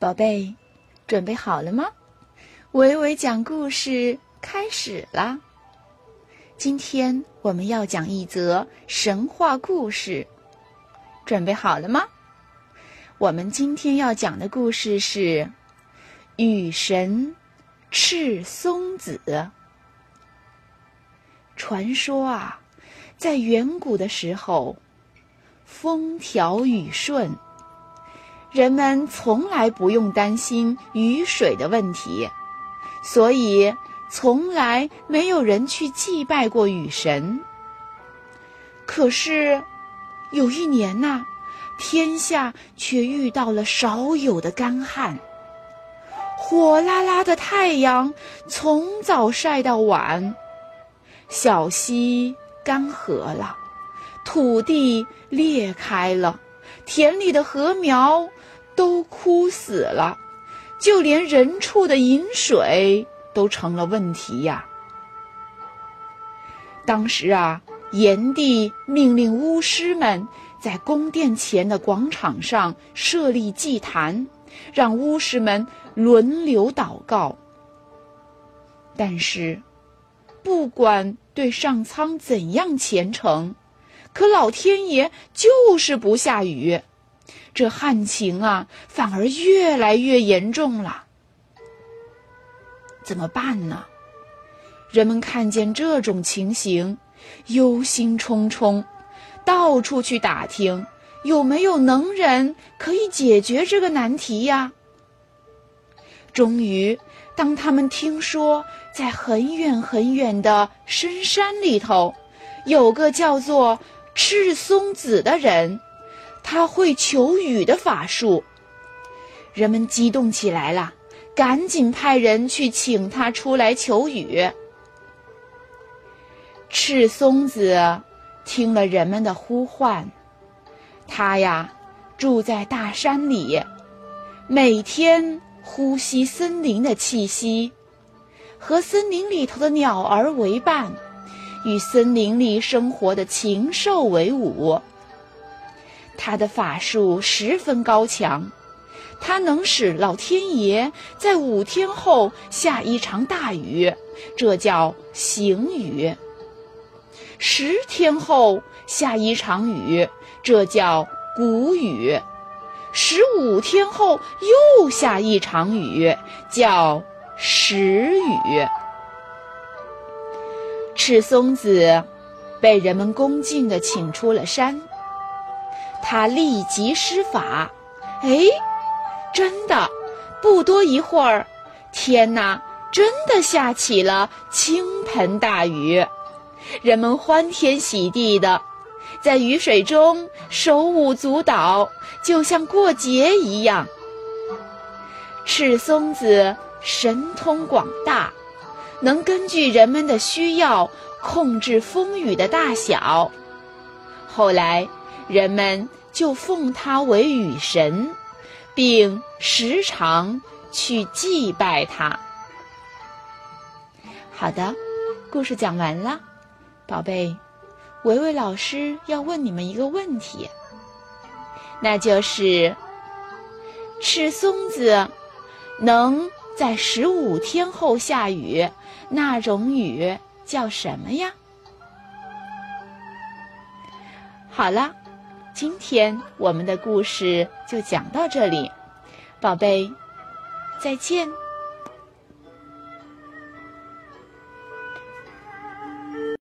宝贝，准备好了吗？伟伟讲故事开始啦！今天我们要讲一则神话故事，准备好了吗？我们今天要讲的故事是雨神赤松子。传说啊，在远古的时候，风调雨顺。人们从来不用担心雨水的问题，所以从来没有人去祭拜过雨神。可是，有一年呐，天下却遇到了少有的干旱，火辣辣的太阳从早晒到晚，小溪干涸了，土地裂开了，田里的禾苗。都枯死了，就连人畜的饮水都成了问题呀。当时啊，炎帝命令巫师们在宫殿前的广场上设立祭坛，让巫师们轮流祷告。但是，不管对上苍怎样虔诚，可老天爷就是不下雨。这旱情啊，反而越来越严重了。怎么办呢？人们看见这种情形，忧心忡忡，到处去打听有没有能人可以解决这个难题呀。终于，当他们听说在很远很远的深山里头，有个叫做赤松子的人。他会求雨的法术，人们激动起来了，赶紧派人去请他出来求雨。赤松子听了人们的呼唤，他呀住在大山里，每天呼吸森林的气息，和森林里头的鸟儿为伴，与森林里生活的禽兽为伍。他的法术十分高强，他能使老天爷在五天后下一场大雨，这叫行雨；十天后下一场雨，这叫谷雨；十五天后又下一场雨，叫时雨。赤松子被人们恭敬地请出了山。他立即施法，哎，真的，不多一会儿，天哪，真的下起了倾盆大雨，人们欢天喜地的，在雨水中手舞足蹈，就像过节一样。赤松子神通广大，能根据人们的需要控制风雨的大小。后来，人们。就奉他为雨神，并时常去祭拜他。好的，故事讲完了，宝贝，维维老师要问你们一个问题，那就是赤松子能在十五天后下雨，那种雨叫什么呀？好了。今天我们的故事就讲到这里，宝贝，再见。